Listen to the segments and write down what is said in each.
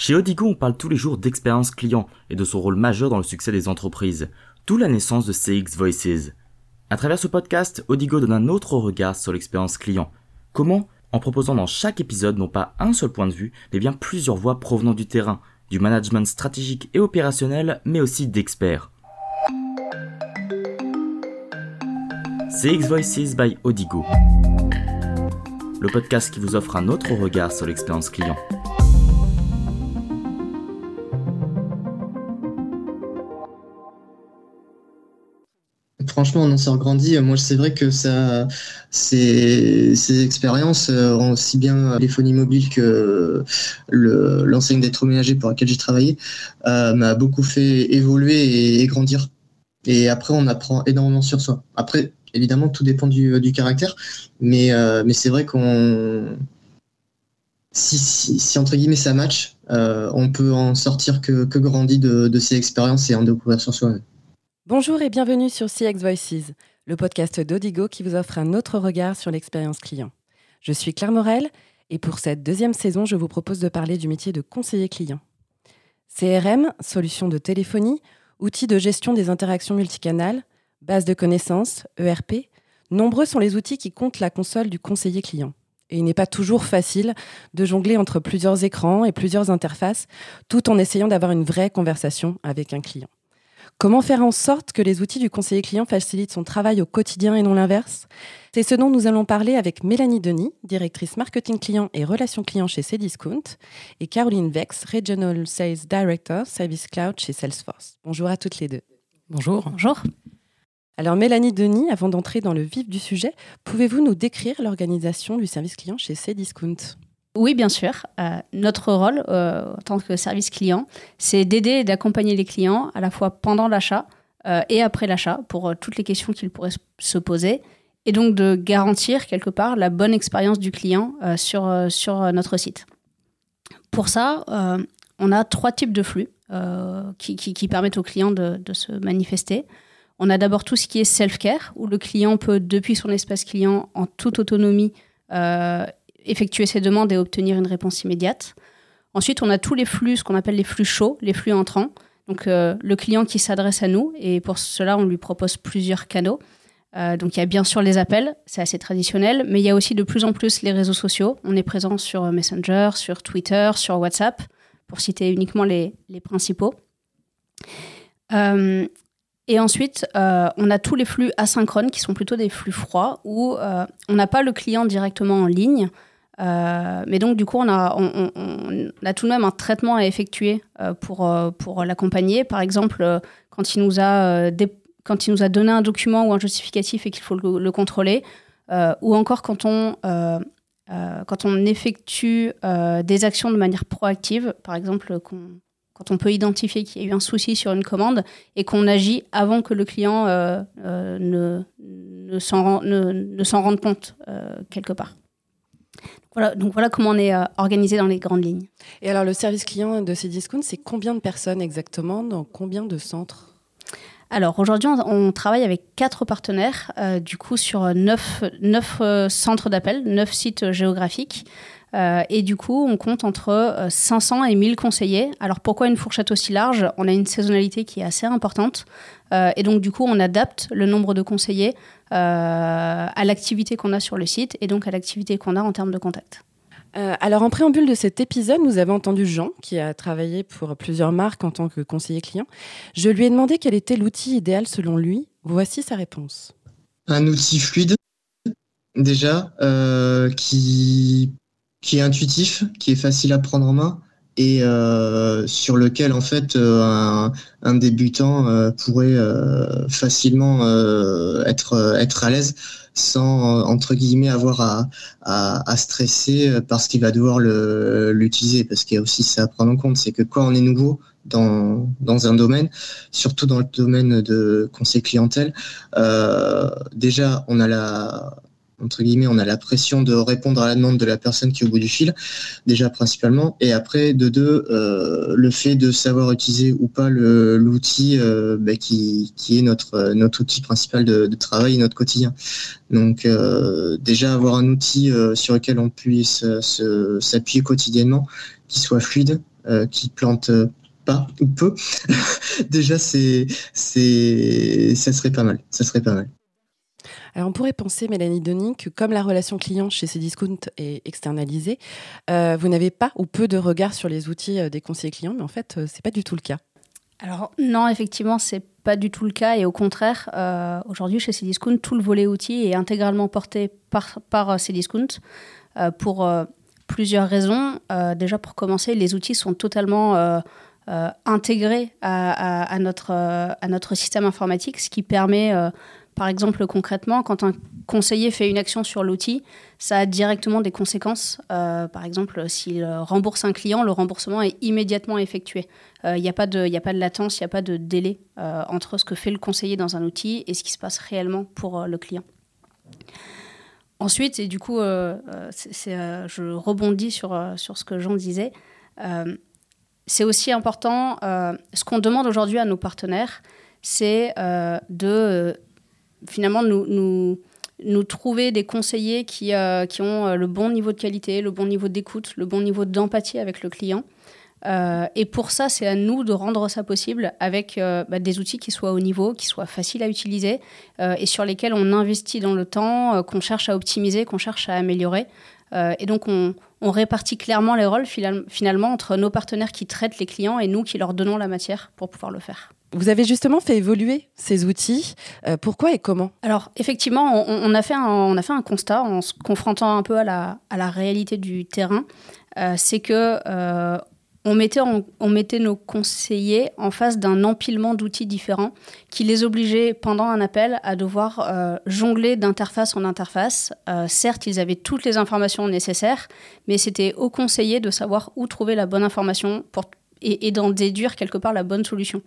Chez Odigo, on parle tous les jours d'expérience client et de son rôle majeur dans le succès des entreprises, d'où la naissance de CX Voices. À travers ce podcast, Odigo donne un autre regard sur l'expérience client. Comment? En proposant dans chaque épisode non pas un seul point de vue, mais bien plusieurs voix provenant du terrain, du management stratégique et opérationnel, mais aussi d'experts. CX Voices by Odigo. Le podcast qui vous offre un autre regard sur l'expérience client. Franchement, on en sort grandi. Moi, c'est vrai que ça, ces, ces expériences euh, aussi bien téléphonie mobile que l'enseigne d'électroménager pour laquelle j'ai travaillé euh, m'a beaucoup fait évoluer et, grandir. Et après, on apprend énormément sur soi. Après, évidemment, tout dépend du, caractère, mais, euh, mais c'est vrai qu'on si, si, entre guillemets ça match, on peut en sortir que, que grandi de, de ces expériences et en découvrir sur soi. Bonjour et bienvenue sur CX Voices, le podcast d'Odigo qui vous offre un autre regard sur l'expérience client. Je suis Claire Morel et pour cette deuxième saison, je vous propose de parler du métier de conseiller client. CRM, solution de téléphonie, outils de gestion des interactions multicanales, base de connaissances, ERP, nombreux sont les outils qui comptent la console du conseiller client. Et il n'est pas toujours facile de jongler entre plusieurs écrans et plusieurs interfaces, tout en essayant d'avoir une vraie conversation avec un client. Comment faire en sorte que les outils du conseiller client facilitent son travail au quotidien et non l'inverse? C'est ce dont nous allons parler avec Mélanie Denis, directrice marketing client et relations clients chez Cdiscount, et Caroline Vex, Regional Sales Director Service Cloud chez Salesforce. Bonjour à toutes les deux. Bonjour. Bonjour. Alors Mélanie Denis, avant d'entrer dans le vif du sujet, pouvez-vous nous décrire l'organisation du service client chez Cdiscount? Oui, bien sûr. Euh, notre rôle euh, en tant que service client, c'est d'aider et d'accompagner les clients à la fois pendant l'achat euh, et après l'achat pour toutes les questions qu'ils pourraient se poser et donc de garantir quelque part la bonne expérience du client sur, notre site. Pour ça, on a trois types de flux qui, permettent aux clients de, de se manifester. On a d'abord tout ce qui est self-care, où le client peut, depuis son espace client, en toute autonomie, effectuer ses demandes et obtenir une réponse immédiate. Ensuite, on a tous les flux, ce qu'on appelle les flux chauds, les flux entrants. Donc, euh, le client qui s'adresse à nous, et pour cela, on lui propose plusieurs canaux. Euh, donc, il y a bien sûr les appels, c'est assez traditionnel, mais il y a aussi de plus en plus les réseaux sociaux. On est présent sur Messenger, sur Twitter, sur WhatsApp, pour citer uniquement les, principaux. Euh, et ensuite, on a tous les flux asynchrones qui sont plutôt des flux froids où on n'a pas le client directement en ligne, euh, mais donc, du coup, on a, tout de même un traitement à effectuer euh, pour, euh, pour l'accompagner. Par exemple, quand il, nous a donné un document ou un justificatif et qu'il faut le, contrôler, ou encore quand on, effectue des actions de manière proactive, par exemple, quand on peut identifier qu'il y a eu un souci sur une commande et qu'on agit avant que le client ne s'en rende compte quelque part. Voilà, donc voilà comment on est euh, organisé dans les grandes lignes. Et alors le service client de Cdiscount, c'est combien de personnes exactement dans combien de centres? Alors aujourd'hui, on, travaille avec quatre partenaires, euh, du coup sur neuf, neuf euh, centres d'appel, neuf sites géographiques. Et du coup, on compte entre 500 et 1000 conseillers. Alors pourquoi une fourchette aussi large? On a une saisonnalité qui est assez importante. et donc du coup, on adapte le nombre de conseillers euh, à l'activité qu'on a sur le site et donc à l'activité qu'on a en termes de contact. Euh, alors en préambule de cet épisode, nous avons entendu Jean, qui a travaillé pour plusieurs marques en tant que conseiller client. Je lui ai demandé quel était l'outil idéal selon lui. Voici sa réponse. Un outil fluide, déjà, euh, qui, qui est intuitif, qui est facile à prendre en main, et euh, sur lequel en fait euh, un, débutant euh, pourrait facilement être être à l'aise sans entre guillemets avoir à, à, stresser parce qu'il va devoir l'utiliser. Parce qu'il y a aussi ça à prendre en compte c'est que quand on est nouveau dans, dans un domaine, surtout dans le domaine de conseil clientèle, déjà on a la, entre guillemets, on a la pression de répondre à la demande de la personne qui est au bout du fil, déjà principalement, et après de deux, euh, le fait de savoir utiliser ou pas l'outil euh, bah, qui, est notre outil principal de, travail et notre quotidien. Donc euh, déjà avoir un outil sur lequel on puisse s'appuyer quotidiennement, qui soit fluide, qui plante pas ou peu, déjà c'est ça serait pas mal. Ça serait pas mal. Alors on pourrait penser, Mélanie Denis, que comme la relation client chez Cdiscount est externalisée, euh, vous n'avez pas ou peu de regard sur les outils euh, des conseillers clients, mais en fait, ce euh, c'est pas du tout le cas. Alors non, effectivement, c'est pas du tout le cas et au contraire, aujourd'hui chez Cdiscount, tout le volet outils est intégralement porté par, par Cdiscount pour plusieurs raisons. déjà pour commencer, les outils sont totalement intégrés à, à, notre, à notre système informatique, ce qui permet par exemple, concrètement, quand un conseiller fait une action sur l'outil, ça a directement des conséquences. Euh, par exemple, s'il rembourse un client, le remboursement est immédiatement effectué. Il euh, n'y a, pas de, a pas de latence, il n'y a pas de délai euh, entre ce que fait le conseiller dans un outil et ce qui se passe réellement pour le client. Ensuite, et du coup, je rebondis sur, sur ce que Jean disait, c'est aussi important, ce qu'on demande aujourd'hui à nos partenaires, c'est de finalement nous, trouver des conseillers qui, euh, ont euh, le bon niveau de qualité, le bon niveau d'écoute, le bon niveau d'empathie avec le client. Euh, et pour ça, c'est à nous de rendre ça possible avec bah, des outils qui soient au niveau, qui soient faciles à utiliser et sur lesquels on investit dans le temps, qu'on cherche à optimiser, qu'on cherche à améliorer. et donc, on, on, répartit clairement les rôles finalement entre nos partenaires qui traitent les clients et nous qui leur donnons la matière pour pouvoir le faire. Vous avez justement fait évoluer ces outils. Euh, pourquoi et comment? Alors, effectivement, on, a fait un, on a fait un constat en se confrontant un peu à la, à la réalité du terrain. Euh, c'est que euh, on, mettait on mettait nos conseillers en face d'un empilement d'outils différents qui les obligeait pendant un appel à devoir jongler d'interface en interface. certes, ils avaient toutes les informations nécessaires, mais c'était au conseiller de savoir où trouver la bonne information pour et, d'en déduire quelque part la bonne solution.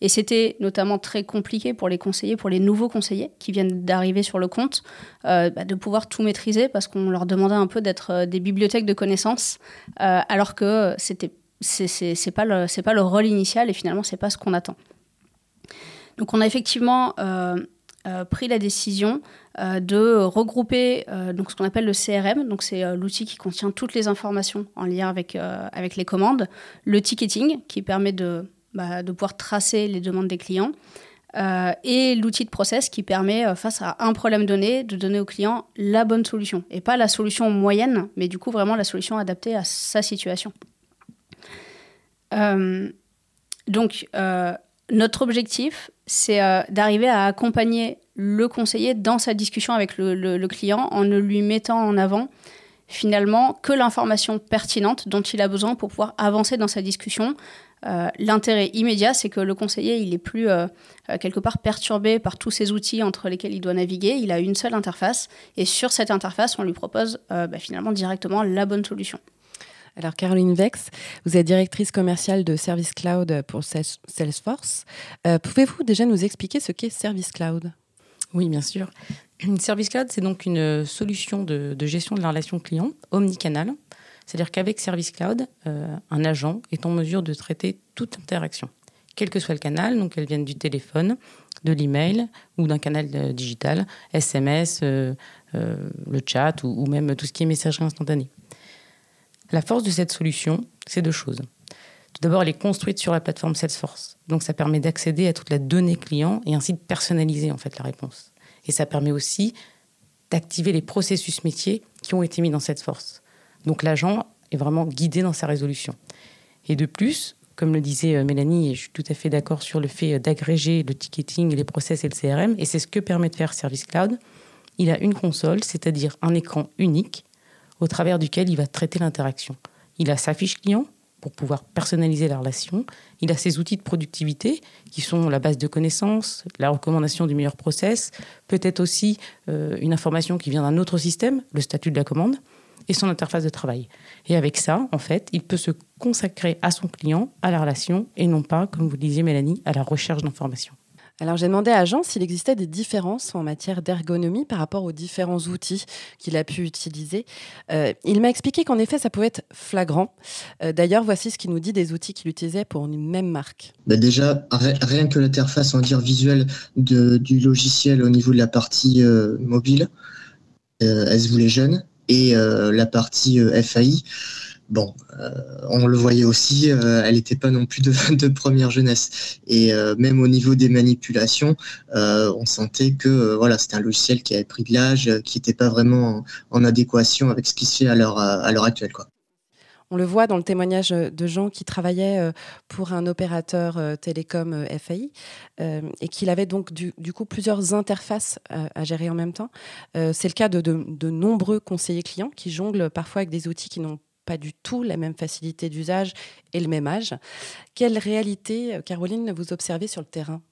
Et c'était notamment très compliqué pour les conseillers, pour les nouveaux conseillers qui viennent d'arriver sur le compte, euh, bah, de pouvoir tout maîtriser parce qu'on leur demandait un peu d'être euh, des bibliothèques de connaissances, euh, alors que c'était c'est pas le c'est pas le rôle initial et finalement c'est pas ce qu'on attend. Donc on a effectivement pris la décision euh, de regrouper euh, donc ce qu'on appelle le CRM, donc c'est euh, l'outil qui contient toutes les informations en lien avec, avec les commandes, le ticketing qui permet de, bah, de pouvoir tracer les demandes des clients, et l'outil de process qui permet, face à un problème donné, de donner au client la bonne solution. Et pas la solution moyenne, mais du coup vraiment la solution adaptée à sa situation. donc, notre objectif, c'est d'arriver à accompagner le conseiller dans sa discussion avec le, client en ne lui mettant en avant finalement que l'information pertinente dont il a besoin pour pouvoir avancer dans sa discussion. Euh, l'intérêt immédiat, c'est que le conseiller, il est plus euh, euh, quelque part perturbé par tous ces outils entre lesquels il doit naviguer. Il a une seule interface et sur cette interface, on lui propose bah, finalement directement la bonne solution. Alors Caroline Vex, vous êtes directrice commerciale de Service Cloud pour Salesforce. Pouvez-vous déjà nous expliquer ce qu'est Service Cloud? Oui, bien sûr. Service Cloud, c'est donc une solution de, gestion de la relation client omnicanal. C'est-à-dire qu'avec Service Cloud, euh, un agent est en mesure de traiter toute interaction, quel que soit le canal, donc qu'elle vienne du téléphone, de l'email ou d'un canal euh, digital, SMS, euh, le chat ou, même tout ce qui est messagerie instantanée. La force de cette solution, c'est deux choses. Tout d'abord, elle est construite sur la plateforme Salesforce. Donc, ça permet d'accéder à toute la donnée client et ainsi de personnaliser en fait la réponse. Et ça permet aussi d'activer les processus métiers qui ont été mis dans Salesforce. Donc, l'agent est vraiment guidé dans sa résolution. Et de plus, comme le disait euh, Mélanie, et je suis tout à fait d'accord sur le fait euh, d'agréger le ticketing, les process et le CRM, et c'est ce que permet de faire Service Cloud. Il a une console, c'est-à-dire un écran unique au travers duquel il va traiter l'interaction. Il a sa fiche client, pour pouvoir personnaliser la relation. Il a ses outils de productivité qui sont la base de connaissances, la recommandation du meilleur process, peut-être aussi euh, une information qui vient d'un autre système, le statut de la commande, et son interface de travail. Et avec ça, en fait, il peut se consacrer à son client, à la relation, et non pas, comme vous le disiez Mélanie, à la recherche d'informations. Alors j'ai demandé à Jean s'il existait des différences en matière d'ergonomie par rapport aux différents outils qu'il a pu utiliser. Euh, il m'a expliqué qu'en effet ça pouvait être flagrant. Euh, d'ailleurs voici ce qu'il nous dit des outils qu'il utilisait pour une même marque. Bah déjà rien que l'interface en dire visuelle du logiciel au niveau de la partie euh, mobile, elle se voulait jeune et la partie FAI bon, on le voyait aussi, elle n'était pas non plus de, première jeunesse. Et même au niveau des manipulations, on sentait que voilà, c'était un logiciel qui avait pris de l'âge, qui n'était pas vraiment en, adéquation avec ce qui se fait à l'heure actuelle. On le voit dans le témoignage de gens qui travaillaient pour un opérateur télécom FAI et qu'il avait donc du, coup plusieurs interfaces à, gérer en même temps. C'est le cas de, nombreux conseillers clients qui jonglent parfois avec des outils qui n'ont pas du tout la même facilité d'usage et le même âge. Quelle réalité, Caroline, vous observez sur le terrain?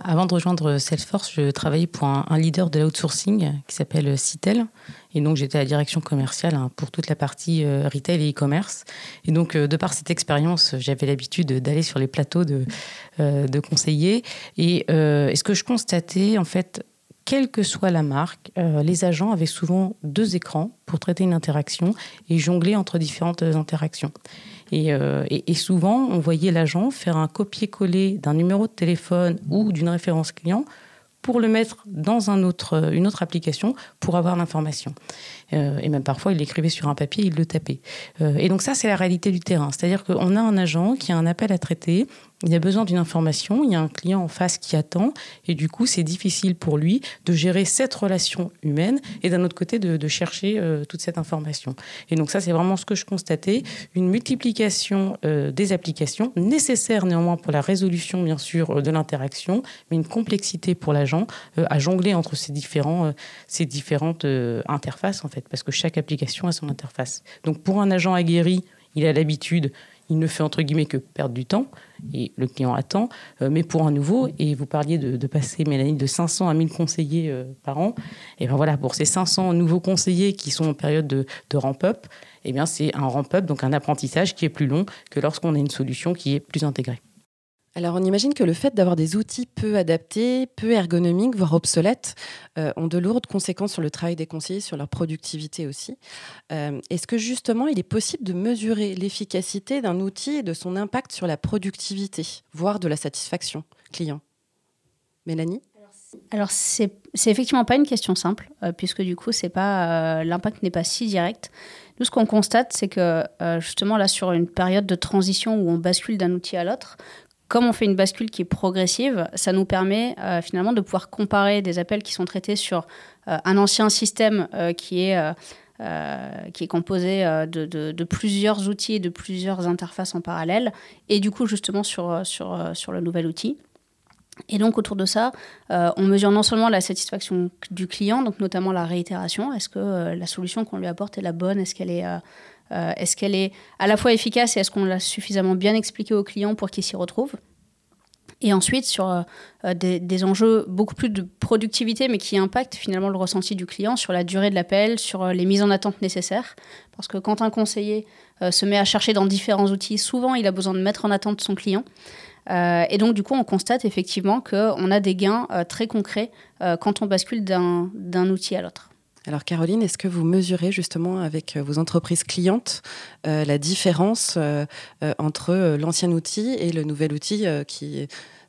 Avant de rejoindre Salesforce, je travaillais pour un, leader de l'outsourcing qui s'appelle Citel. Et donc, j'étais à la direction commerciale hein, pour toute la partie euh, retail et e-commerce. Et donc, euh, de par cette expérience, j'avais l'habitude d'aller sur les plateaux de, euh, de conseillers. Et, et, ce que je constatais, en fait, quelle que soit la marque, les agents avaient souvent deux écrans pour traiter une interaction et jongler entre différentes interactions. Euh, et, souvent, on voyait l'agent faire un copier-coller d'un numéro de téléphone ou d'une référence client pour le mettre dans une autre application pour avoir l'information. Euh, et même parfois, il l'écrivait sur un papier, il le tapait. Euh, et donc ça, c'est la réalité du terrain. C'est-à-dire qu'on a un agent qui a un appel à traiter, il a besoin d'une information, il y a un client en face qui attend, et du coup, c'est difficile pour lui de gérer cette relation humaine et d'un autre côté de, chercher euh, toute cette information. Et donc ça, c'est vraiment ce que je constatais, une multiplication euh, des applications, nécessaire néanmoins pour la résolution, bien sûr, euh, de l'interaction, mais une complexité pour l'agent à jongler entre ces différentes interfaces, en fait, parce que chaque application a son interface. Donc pour un agent aguerri, il a l'habitude il ne fait entre guillemets que perdre du temps et le client attend. Euh, mais pour un nouveau, et vous parliez de, passer, Mélanie, de 500 à 1000 conseillers euh, par an, et ben voilà, pour ces 500 nouveaux conseillers qui sont en période de, de ramp-up, eh bien c'est un ramp-up, donc un apprentissage qui est plus long que lorsqu'on a une solution qui est plus intégrée. Alors on imagine que le fait d'avoir des outils peu adaptés, peu ergonomiques, voire obsolètes, euh, ont de lourdes conséquences sur le travail des conseillers, sur leur productivité aussi. Euh, est-ce que justement il est possible de mesurer l'efficacité d'un outil et de son impact sur la productivité, voire de la satisfaction client? Mélanie? Alors c'est effectivement pas une question simple euh, puisque du coup c'est pas l'impact n'est pas si direct. Nous ce qu'on constate c'est que justement là sur une période de transition où on bascule d'un outil à l'autre, comme on fait une bascule qui est progressive, ça nous permet euh, finalement de pouvoir comparer des appels qui sont traités sur euh, un ancien système euh, qui est qui est composé de, plusieurs outils et de plusieurs interfaces en parallèle, et du coup justement sur, sur, sur le nouvel outil. Et donc autour de ça, on mesure non seulement la satisfaction du client, donc notamment la réitération, est-ce que la solution qu'on lui apporte est la bonne, est-ce qu'elle est, euh, est-ce qu'elle est à la fois efficace et est-ce qu'on l'a suffisamment bien expliqué au client pour qu'il s'y retrouve et ensuite, sur euh, euh, des, enjeux beaucoup plus de productivité, mais qui impactent finalement le ressenti du client sur la durée de l'appel, sur les mises en attente nécessaires. Parce que quand un conseiller se met à chercher dans différents outils, souvent il a besoin de mettre en attente son client. et donc, du coup, on constate effectivement qu'on a des gains très concrets quand on bascule d'un outil à l'autre. Alors Caroline, est-ce que vous mesurez justement avec euh, vos entreprises clientes euh, la différence euh, entre l'ancien outil et le nouvel outil qui,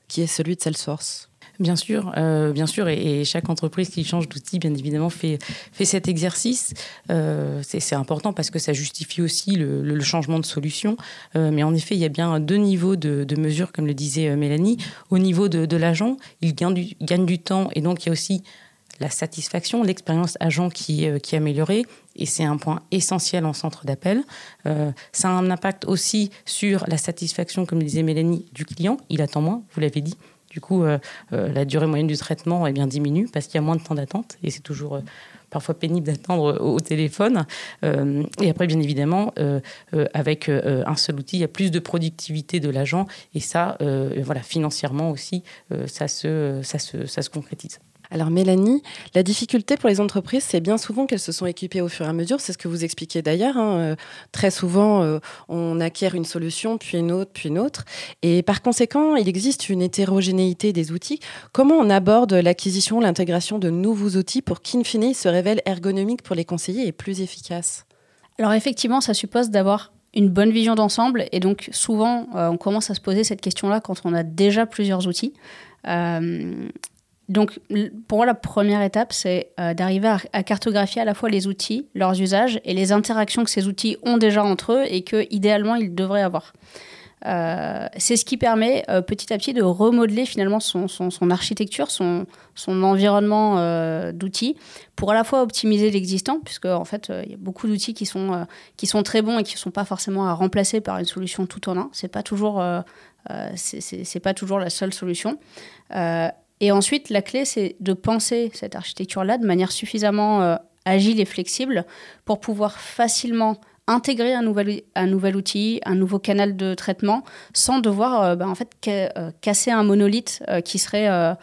qui est celui de Salesforce? Bien sûr, bien sûr, et, chaque entreprise qui change d'outil, bien évidemment, fait, fait cet exercice. c'est important parce que ça justifie aussi le, changement de solution. mais en effet, il y a bien deux niveaux de, mesure, comme le disait Mélanie. Au niveau de, de l'agent, il gagne du, gagne du temps, et donc il y a aussi la satisfaction, l'expérience agent qui, euh, qui est améliorée, et c'est un point essentiel en centre d'appel. Euh, ça a un impact aussi sur la satisfaction, comme disait Mélanie, du client. Il attend moins, vous l'avez dit. Du coup, euh, la durée moyenne du traitement est bien diminue parce qu'il y a moins de temps d'attente et c'est toujours parfois pénible d'attendre au, téléphone. et après, bien évidemment, avec un seul outil, il y a plus de productivité de l'agent et ça, voilà, financièrement aussi, ça, se, ça, se, ça se concrétise. Alors Mélanie, la difficulté pour les entreprises, c'est bien souvent qu'elles se sont équipées au fur et à mesure. C'est ce que vous expliquez d'ailleurs. Hein. Euh, très souvent, euh, on acquiert une solution, puis une autre, puis une autre. Et par conséquent, il existe une hétérogénéité des outils. Comment on aborde l'acquisition, l'intégration de nouveaux outils pour qu'in fine, ils se révèlent ergonomiques pour les conseillers et plus efficaces? Alors effectivement, ça suppose d'avoir une bonne vision d'ensemble. Et donc souvent, euh, on commence à se poser cette question-là quand on a déjà plusieurs outils. Donc, pour moi, la première étape, c'est euh, d'arriver à, cartographier à la fois les outils, leurs usages et les interactions que ces outils ont déjà entre eux et que, idéalement, ils devraient avoir. Euh, c'est ce qui permet euh, petit à petit de remodeler finalement son, architecture, son, environnement d'outils pour à la fois optimiser l'existant, puisque en fait il y a beaucoup d'outils qui sont très bons et qui ne sont pas forcément à remplacer par une solution tout en un. C'est pas c'est pas toujours la seule solution. Et ensuite, la clé, c'est de penser cette architecture-là de manière suffisamment euh, agile et flexible pour pouvoir facilement intégrer un nouvel, outil, un nouveau canal de traitement, sans devoir euh, bah, en fait, euh, casser un monolithe qui, serait,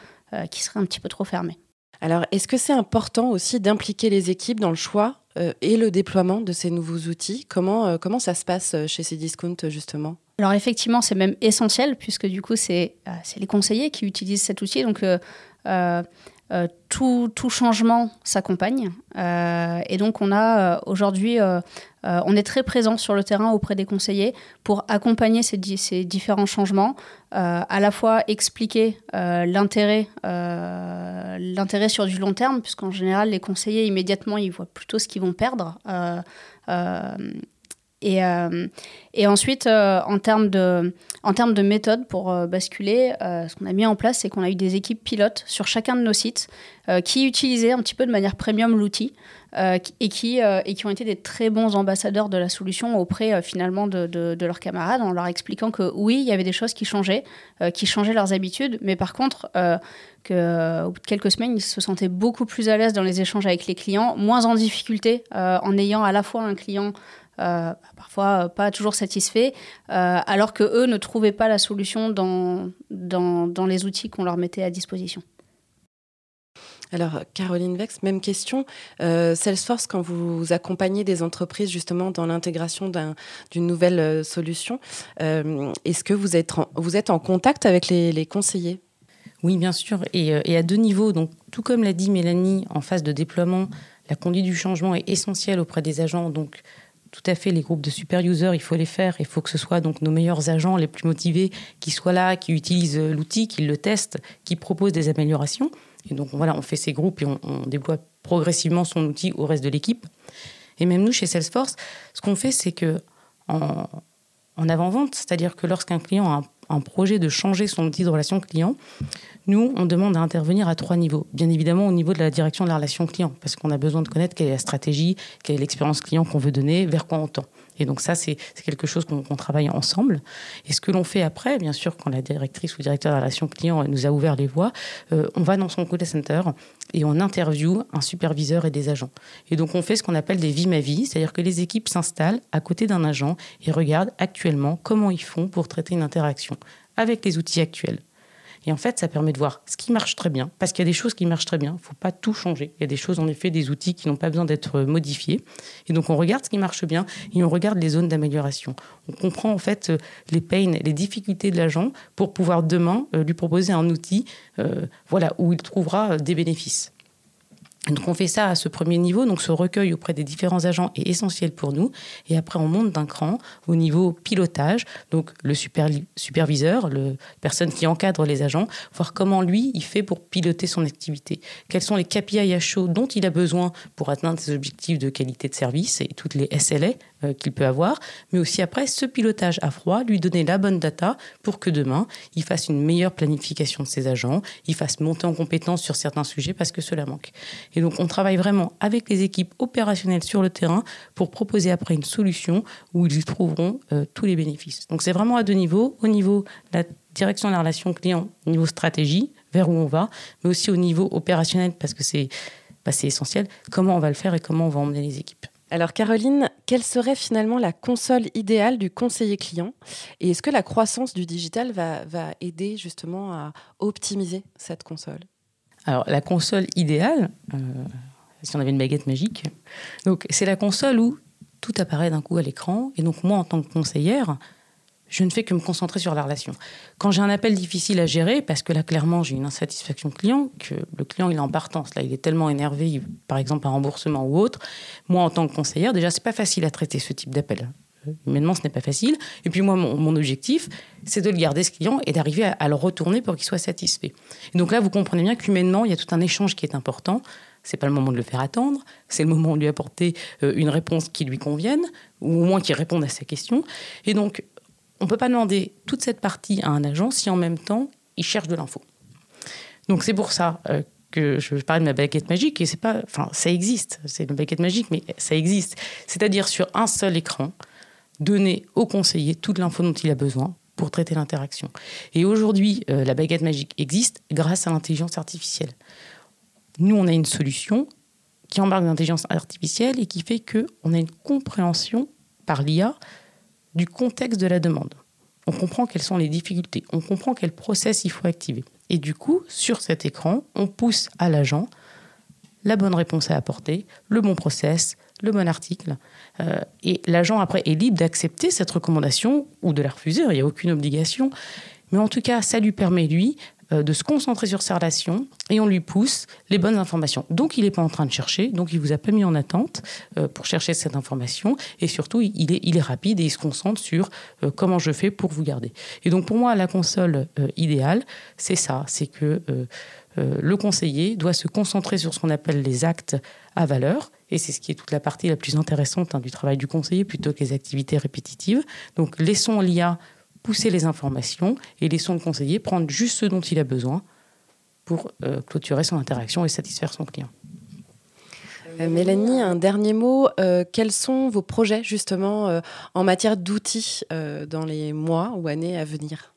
qui serait un petit peu trop fermé. Alors, est-ce que c'est important aussi d'impliquer les équipes dans le choix et le déploiement de ces nouveaux outils? Comment, comment ça se passe chez Cdiscount, justement? Alors effectivement, c'est même essentiel puisque du coup, c'est euh, les conseillers qui utilisent cet outil. Donc euh, euh, tout, changement s'accompagne. et donc on a aujourd'hui, on est très présent sur le terrain auprès des conseillers pour accompagner ces, différents changements, à la fois expliquer l'intérêt, sur du long terme, puisqu'en général les conseillers immédiatement ils voient plutôt ce qu'ils vont perdre. Et ensuite, euh, en, termes de, en méthode pour euh, basculer, ce qu'on a mis en place, c'est qu'on a eu des équipes pilotes sur chacun de nos sites qui utilisaient un petit peu de manière premium l'outil et, qui, ont été des très bons ambassadeurs de la solution auprès finalement de, leurs camarades en leur expliquant que oui, il y avait des choses qui changeaient, qui changeaient leurs habitudes, mais par contre, qu'au bout de quelques semaines, ils se sentaient beaucoup plus à l'aise dans les échanges avec les clients, moins en difficulté en ayant à la fois un client euh, parfois pas toujours satisfaits, euh, alors que eux ne trouvaient pas la solution dans, dans, dans les outils qu'on leur mettait à disposition. Alors, Caroline Vex, même question. Euh, Salesforce, quand vous accompagnez des entreprises justement dans l'intégration d'une nouvelle solution, est-ce que vous êtes, en, vous êtes en contact avec les, les conseillers? Oui, bien sûr, et, et, à deux niveaux. Donc, tout comme l'a dit Mélanie, en phase de déploiement, la conduite du changement est essentielle auprès des agents. Donc, tout à fait les groupes de super users, il faut les faire. Il faut que ce soit donc nos meilleurs agents les plus motivés qui soient là, qui utilisent l'outil, qui le testent, qui proposent des améliorations. Et donc voilà, on fait ces groupes et on, déploie progressivement son outil au reste de l'équipe. Et même nous, chez Salesforce, ce qu'on fait, c'est que en, avant-vente, c'est-à-dire que lorsqu'un client a un, projet de changer son outil de relation client, nous, on demande à intervenir à trois niveaux. Bien évidemment, au niveau de la direction de la relation client, parce qu'on a besoin de connaître quelle est la stratégie, quelle est l'expérience client qu'on veut donner, vers quoi on tend. Et donc ça, c'est quelque chose qu'on travaille ensemble. Et ce que l'on fait après, bien sûr, quand la directrice ou directeur de la relation client nous a ouvert les voies, euh, on va dans son call center et on interview un superviseur et des agents. Et donc on fait ce qu'on appelle des vies ma vie, c'est-à-dire que les équipes s'installent à côté d'un agent et regardent actuellement comment ils font pour traiter une interaction avec les outils actuels. Et en fait, ça permet de voir ce qui marche très bien, parce qu'il y a des choses qui marchent très bien. Il ne faut pas tout changer. Il y a des choses, en effet, des outils qui n'ont pas besoin d'être modifiés. Et donc, on regarde ce qui marche bien et on regarde les zones d'amélioration. On comprend, en fait, euh, les pains, les difficultés de l'agent pour pouvoir demain euh, lui proposer un outil euh, voilà, où il trouvera des bénéfices. Donc on fait ça à ce premier niveau, donc ce recueil auprès des différents agents est essentiel pour nous. Et après on monte d'un cran au niveau pilotage, donc le superviseur, le personne qui encadre les agents, voir comment lui il fait pour piloter son activité. Quels sont les KPI à chaud dont il a besoin pour atteindre ses objectifs de qualité de service et toutes les SLA qu'il peut avoir, mais aussi après ce pilotage à froid, lui donner la bonne data pour que demain il fasse une meilleure planification de ses agents, il fasse monter en compétence sur certains sujets parce que cela manque. Et donc, on travaille vraiment avec les équipes opérationnelles sur le terrain pour proposer après une solution où ils trouveront euh, tous les bénéfices. Donc, c'est vraiment à deux niveaux. Au niveau de la direction de la relation client, au niveau stratégie, vers où on va, mais aussi au niveau opérationnel parce que c'est bah, essentiel, comment on va le faire et comment on va emmener les équipes. Alors Caroline, quelle serait finalement la console idéale du conseiller client Et est-ce que la croissance du digital va, va aider justement à optimiser cette console? Alors, la console idéale, euh, si on avait une baguette magique, c'est la console où tout apparaît d'un coup à l'écran. Et donc, moi, en tant que conseillère, je ne fais que me concentrer sur la relation. Quand j'ai un appel difficile à gérer, parce que là, clairement, j'ai une insatisfaction client, que le client, il est en partance, là, il est tellement énervé, par exemple, un remboursement ou autre, moi, en tant que conseillère, déjà, c'est pas facile à traiter ce type d'appel. humainement, ce n'est pas facile. Et puis moi, mon, objectif, c'est de le garder, ce client, et d'arriver à, le retourner pour qu'il soit satisfait. Et donc là, vous comprenez bien qu'humainement, il y a tout un échange qui est important. C'est pas le moment de le faire attendre, c'est le moment de lui apporter euh, une réponse qui lui convienne, ou au moins qui réponde à sa question. Et donc, on ne peut pas demander toute cette partie à un agent si en même temps, il cherche de l'info. Donc c'est pour ça euh, que je parle de ma baguette magique et c'est pas, enfin ça existe, c'est une baguette magique, mais ça existe. C'est-à-dire sur un seul écran, donner au conseiller toute l'info dont il a besoin pour traiter l'interaction. Et aujourd'hui, euh, la baguette magique existe grâce à l'intelligence artificielle. Nous, on a une solution qui embarque l'intelligence artificielle et qui fait que on a une compréhension par l'IA du contexte de la demande. On comprend quelles sont les difficultés, on comprend quel process il faut activer. Et du coup, sur cet écran, on pousse à l'agent la bonne réponse à apporter, le bon process, le bon article. Euh, et l'agent, après, est libre d'accepter cette recommandation ou de la refuser, il n'y a aucune obligation. Mais en tout cas, ça lui permet, lui, de se concentrer sur sa relation et on lui pousse les bonnes informations. Donc il n'est pas en train de chercher, donc il vous a pas mis en attente euh, pour chercher cette information et surtout il est, il est rapide et il se concentre sur euh, comment je fais pour vous garder. Et donc pour moi la console idéale c'est ça, c'est que le conseiller doit se concentrer sur ce qu'on appelle les actes à valeur et c'est ce qui est toute la partie la plus intéressante hein, du travail du conseiller plutôt que les activités répétitives. Donc laissons l'IA pousser les informations et laissons le conseiller prendre juste ce dont il a besoin pour euh, clôturer son interaction et satisfaire son client. Euh, Mélanie, un dernier mot. Euh, quels sont vos projets justement en matière d'outils dans les mois ou années à venir?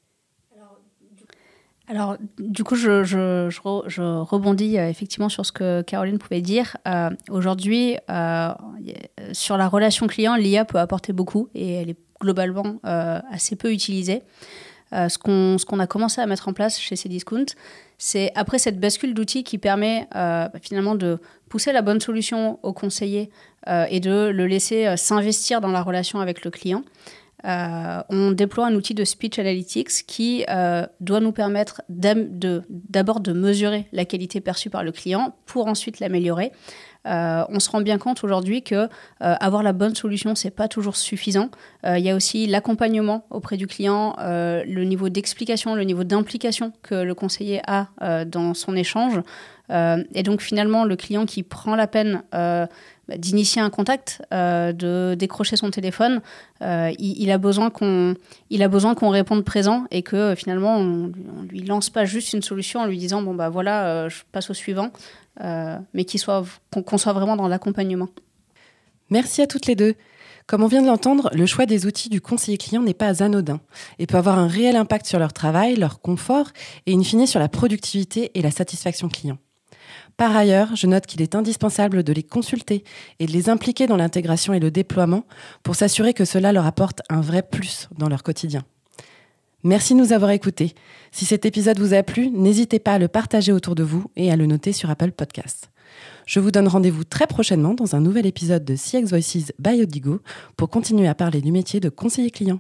Alors, du coup, je, je, je, rebondis effectivement sur ce que Caroline pouvait dire. Aujourd'hui, sur la relation client, l'IA peut apporter beaucoup et elle est globalement euh, assez peu utilisé. Euh, ce qu'on a commencé à mettre en place chez Cdiscount, c'est après cette bascule d'outils qui permet euh, bah, finalement de pousser la bonne solution au conseiller et de le laisser s'investir dans la relation avec le client. on déploie un outil de speech analytics qui doit nous permettre d'abord de, de, mesurer la qualité perçue par le client pour ensuite l'améliorer. Euh, on se rend bien compte aujourd'hui que euh, avoir la bonne solution, c'est pas toujours suffisant. Euh, il y a aussi l'accompagnement auprès du client, le niveau d'explication, le niveau d'implication que le conseiller a dans son échange. et donc finalement, le client qui prend la peine bah, d'initier un contact, de décrocher son téléphone, il, a besoin qu'on, il a besoin qu'on réponde présent et que finalement on, on, lui lance pas juste une solution en lui disant bon bah voilà, je passe au suivant. Euh, mais qu'on soit, vraiment dans l'accompagnement. Merci à toutes les deux. Comme on vient de l'entendre, le choix des outils du conseiller client n'est pas anodin et peut avoir un réel impact sur leur travail, leur confort et in fine sur la productivité et la satisfaction client. Par ailleurs, je note qu'il est indispensable de les consulter et de les impliquer dans l'intégration et le déploiement pour s'assurer que cela leur apporte un vrai plus dans leur quotidien. Merci de nous avoir écoutés. Si cet épisode vous a plu, n'hésitez pas à le partager autour de vous et à le noter sur Apple Podcasts. Je vous donne rendez-vous très prochainement dans un nouvel épisode de CX Voices by Odigo pour continuer à parler du métier de conseiller client.